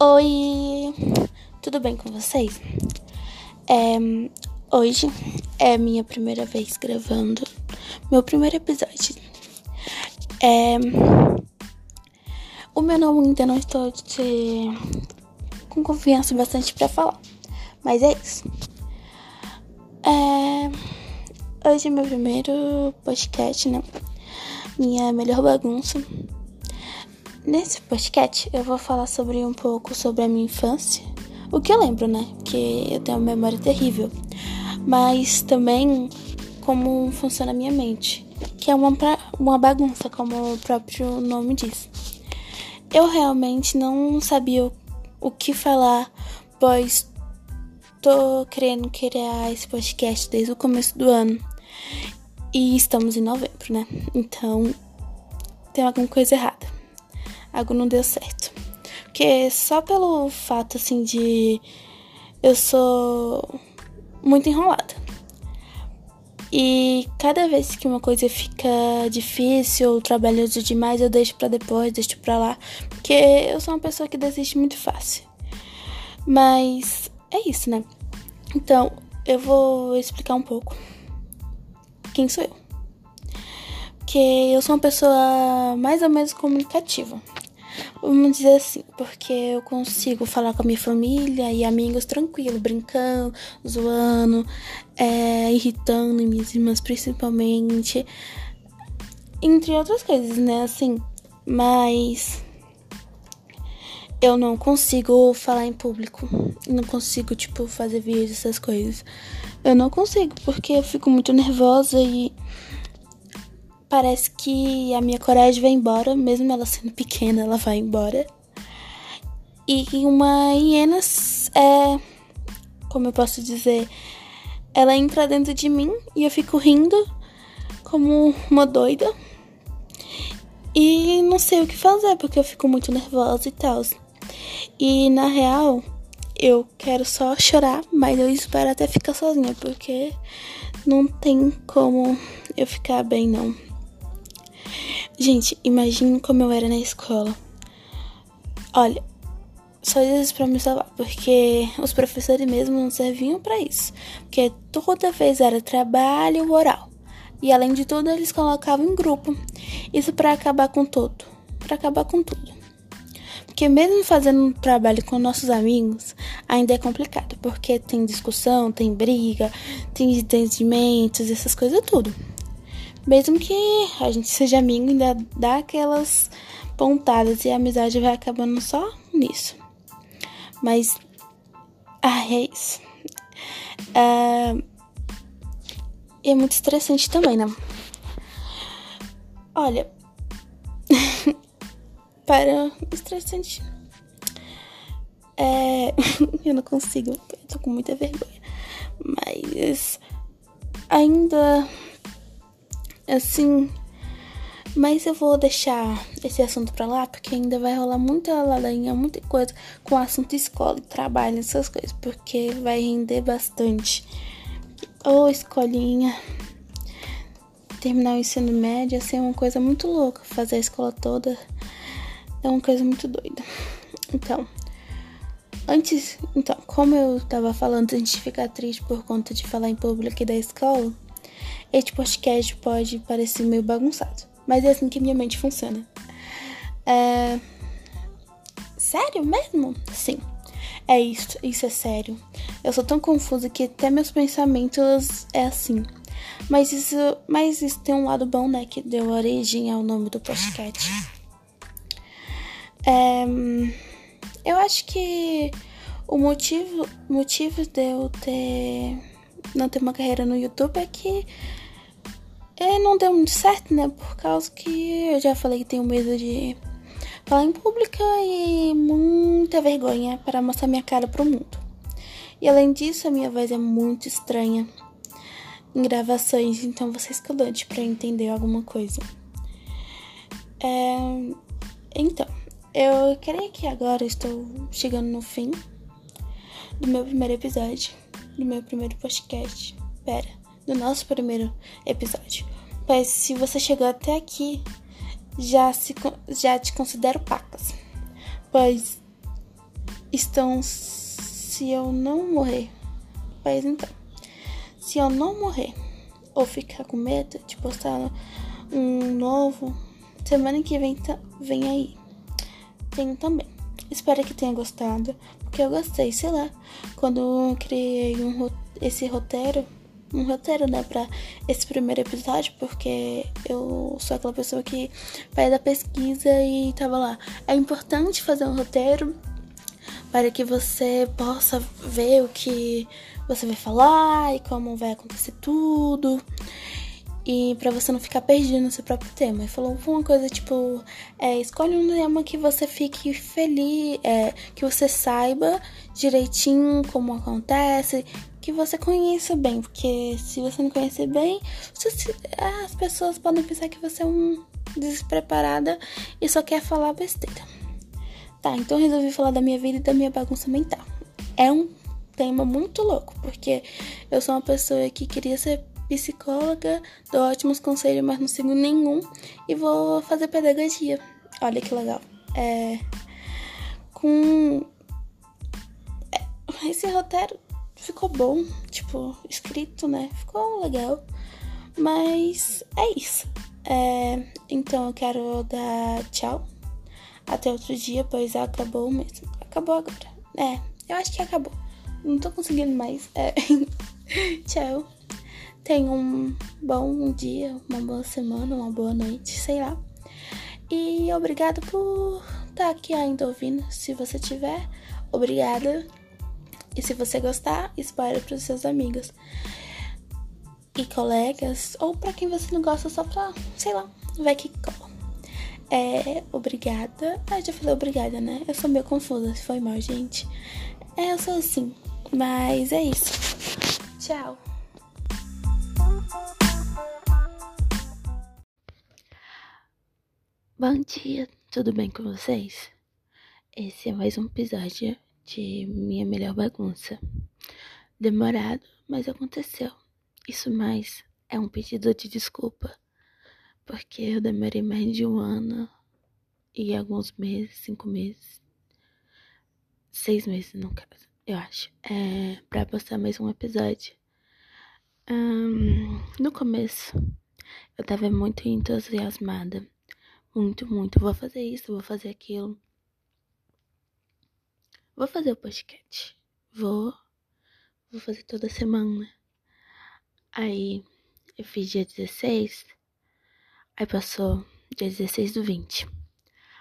Oi, tudo bem com vocês? É, hoje é minha primeira vez gravando meu primeiro episódio. É, o meu nome ainda não estou com confiança bastante para falar, mas é isso. É, hoje é meu primeiro podcast, né? Minha melhor bagunça. Nesse podcast eu vou falar sobre um pouco sobre a minha infância. O que eu lembro, né? Porque eu tenho uma memória terrível. Mas também como funciona a minha mente. Que é uma, uma bagunça, como o próprio nome diz. Eu realmente não sabia o, o que falar, pois tô querendo criar esse podcast desde o começo do ano. E estamos em novembro, né? Então tem alguma coisa errada algo não deu certo. Porque só pelo fato, assim, de eu sou muito enrolada. E cada vez que uma coisa fica difícil ou trabalhoso demais, eu deixo para depois, deixo para lá, porque eu sou uma pessoa que desiste muito fácil. Mas é isso, né? Então, eu vou explicar um pouco quem sou eu. Porque eu sou uma pessoa mais ou menos comunicativa. Vamos dizer assim, porque eu consigo falar com a minha família e amigos tranquilo, brincando, zoando, é, irritando minhas irmãs principalmente, entre outras coisas, né? Assim, mas eu não consigo falar em público, não consigo, tipo, fazer vídeos, essas coisas. Eu não consigo, porque eu fico muito nervosa e parece que a minha coragem vai embora, mesmo ela sendo pequena, ela vai embora. E uma hiena é. Como eu posso dizer? Ela entra dentro de mim e eu fico rindo como uma doida. E não sei o que fazer porque eu fico muito nervosa e tal. E na real, eu quero só chorar, mas eu espero até ficar sozinha porque não tem como eu ficar bem não. Gente, imagine como eu era na escola. Olha, só isso para me salvar, porque os professores mesmo não serviam para isso. Porque toda vez era trabalho oral. E além de tudo, eles colocavam em grupo. Isso para acabar com tudo. Para acabar com tudo. Porque mesmo fazendo um trabalho com nossos amigos, ainda é complicado, porque tem discussão, tem briga, tem entendimentos, essas coisas tudo. Mesmo que a gente seja amigo, ainda dá aquelas pontadas e a amizade vai acabando só nisso. Mas. Ah, é isso. É, é muito estressante também, né? Olha. para. Estressante. É. eu não consigo. Eu tô com muita vergonha. Mas. Ainda Assim, mas eu vou deixar esse assunto pra lá, porque ainda vai rolar muita ladainha, muita coisa com assunto escola, trabalho, essas coisas, porque vai render bastante. Ou escolinha, terminar o ensino médio, assim, é uma coisa muito louca. Fazer a escola toda é uma coisa muito doida. Então, antes, então, como eu tava falando, antes de ficar triste por conta de falar em público aqui da escola, este podcast pode parecer meio bagunçado, mas é assim que minha mente funciona. É... Sério mesmo? Sim. É isso, isso é sério. Eu sou tão confusa que até meus pensamentos é assim. Mas isso, mas isso tem um lado bom, né? Que deu origem ao nome do podcast. É, eu acho que o motivo, motivo de eu ter não ter uma carreira no YouTube é que é, não deu muito certo, né? Por causa que eu já falei que tenho medo de falar em público e muita vergonha para mostrar minha cara pro mundo. E além disso, a minha voz é muito estranha em gravações, então você escalante para entender alguma coisa. É, então, eu creio que agora estou chegando no fim do meu primeiro episódio, do meu primeiro podcast. Pera do nosso primeiro episódio. Pois se você chegou até aqui, já, se, já te considero pacas. Pois estão se eu não morrer. Pois então, se eu não morrer ou ficar com medo de postar um novo, semana que vem tá, vem aí. Tenho também. Espero que tenha gostado, porque eu gostei, sei lá. Quando eu criei um, esse roteiro, um roteiro, né, pra esse primeiro episódio, porque eu sou aquela pessoa que vai da pesquisa e tava lá. É importante fazer um roteiro para que você possa ver o que você vai falar e como vai acontecer tudo. E para você não ficar perdido no seu próprio tema. E falou uma coisa tipo: é, escolhe um tema que você fique feliz, é, que você saiba direitinho como acontece, que você conheça bem. Porque se você não conhecer bem, você, as pessoas podem pensar que você é um despreparada e só quer falar besteira. Tá, então resolvi falar da minha vida e da minha bagunça mental. É um tema muito louco, porque eu sou uma pessoa que queria ser psicóloga, dou ótimos conselhos, mas não sigo nenhum e vou fazer pedagogia. Olha que legal. É. Com. É, esse roteiro ficou bom, tipo, escrito, né? Ficou legal. Mas é isso. É, então eu quero dar tchau. Até outro dia, pois acabou mesmo. Acabou agora. É, eu acho que acabou. Não tô conseguindo mais. É. tchau. Tenha um bom dia, uma boa semana, uma boa noite, sei lá. E obrigado por estar tá aqui ainda ouvindo. Se você tiver, obrigada. E se você gostar, espalhe para os seus amigos e colegas, ou para quem você não gosta, só pra, sei lá, vai que cola. É, obrigada. Ah, já falei obrigada, né? Eu sou meio confusa, se foi mal, gente. É, eu sou assim. Mas é isso. Tchau. Bom dia, tudo bem com vocês? Esse é mais um episódio de Minha Melhor Bagunça. Demorado, mas aconteceu. Isso mais é um pedido de desculpa, porque eu demorei mais de um ano e alguns meses, cinco meses, seis meses no caso, eu acho, é, pra postar mais um episódio. Um, no começo, eu tava muito entusiasmada muito, muito. Vou fazer isso, vou fazer aquilo. Vou fazer o podcast. Vou. Vou fazer toda semana. Aí eu fiz dia 16. Aí passou dia 16 do 20.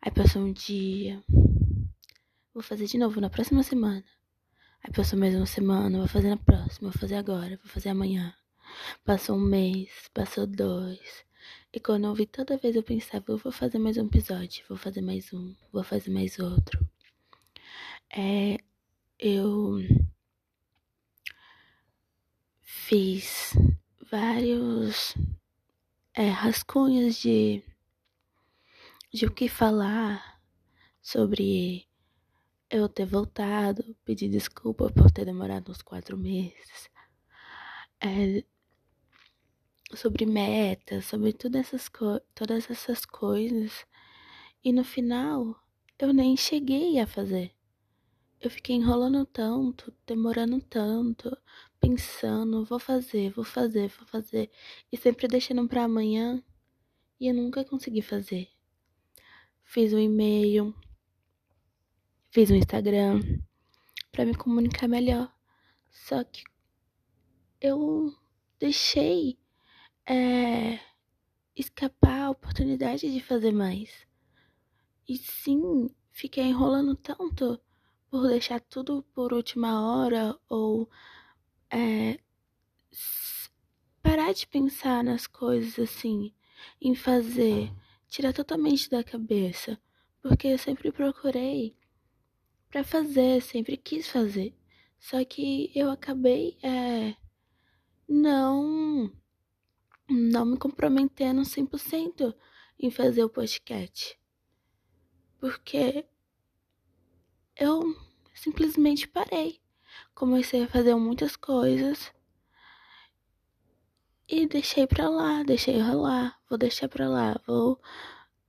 Aí passou um dia. Vou fazer de novo na próxima semana. Aí passou mais uma semana, vou fazer na próxima, vou fazer agora, vou fazer amanhã. Passou um mês, passou dois. E quando eu vi toda vez eu pensava, eu vou fazer mais um episódio, vou fazer mais um, vou fazer mais outro. É, eu fiz vários é, rascunhos de, de o que falar sobre eu ter voltado, pedir desculpa por ter demorado uns quatro meses. É, sobre metas, sobre todas essas, todas essas coisas. E no final, eu nem cheguei a fazer. Eu fiquei enrolando tanto, demorando tanto, pensando, vou fazer, vou fazer, vou fazer, e sempre deixando para amanhã, e eu nunca consegui fazer. Fiz um e-mail, fiz um Instagram para me comunicar melhor. Só que eu deixei é, escapar a oportunidade de fazer mais. E sim, fiquei enrolando tanto por deixar tudo por última hora ou é, parar de pensar nas coisas assim, em fazer, tirar totalmente da cabeça, porque eu sempre procurei para fazer, sempre quis fazer. Só que eu acabei é, não não me comprometendo 100% em fazer o podcast. Porque eu simplesmente parei. Comecei a fazer muitas coisas e deixei pra lá, deixei rolar, vou deixar pra lá, vou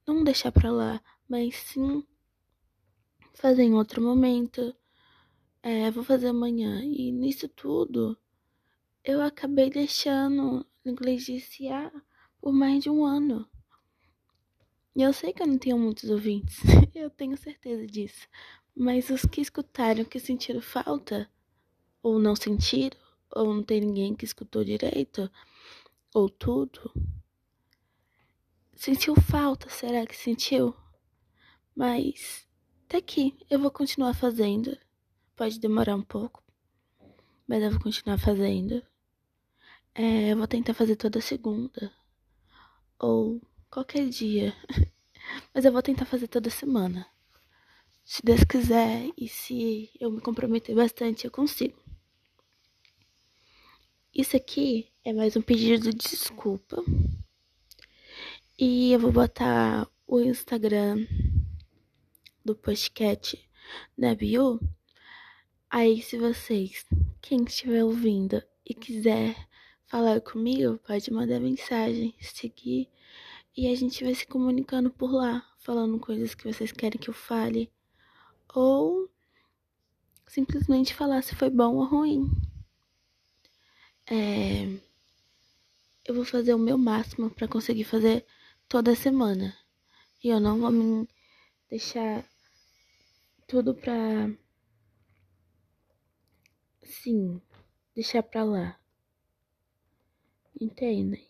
não deixar pra lá, mas sim fazer em outro momento, é, vou fazer amanhã. E nisso tudo, eu acabei deixando negligenciar por mais de um ano. E eu sei que eu não tenho muitos ouvintes, eu tenho certeza disso. Mas os que escutaram, que sentiram falta, ou não sentiram, ou não tem ninguém que escutou direito, ou tudo, sentiu falta, será que sentiu? Mas tá aqui, eu vou continuar fazendo. Pode demorar um pouco, mas eu vou continuar fazendo. É, eu vou tentar fazer toda segunda. Ou qualquer dia. Mas eu vou tentar fazer toda semana. Se Deus quiser e se eu me comprometer bastante, eu consigo. Isso aqui é mais um pedido de desculpa. E eu vou botar o Instagram do podcast na bio. Aí, se vocês, quem estiver ouvindo e quiser falar comigo, pode mandar mensagem, seguir e a gente vai se comunicando por lá, falando coisas que vocês querem que eu fale ou simplesmente falar se foi bom ou ruim. É, eu vou fazer o meu máximo para conseguir fazer toda semana e eu não vou me deixar tudo pra sim, deixar pra lá. Entendem?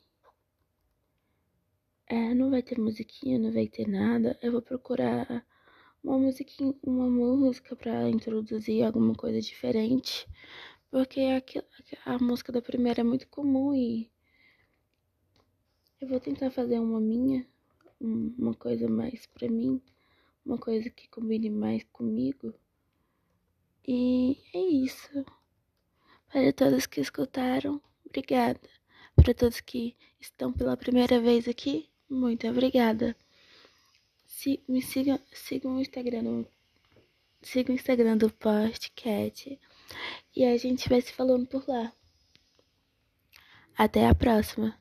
É, não vai ter musiquinha, não vai ter nada. Eu vou procurar uma musiquinha, uma música para introduzir alguma coisa diferente. Porque a, a música da primeira é muito comum e eu vou tentar fazer uma minha, uma coisa mais para mim, uma coisa que combine mais comigo. E é isso. Para todos que escutaram, obrigada. Para todos que estão pela primeira vez aqui, muito obrigada. Se, me siga, siga o Instagram, siga o Instagram do podcast e a gente vai se falando por lá. Até a próxima.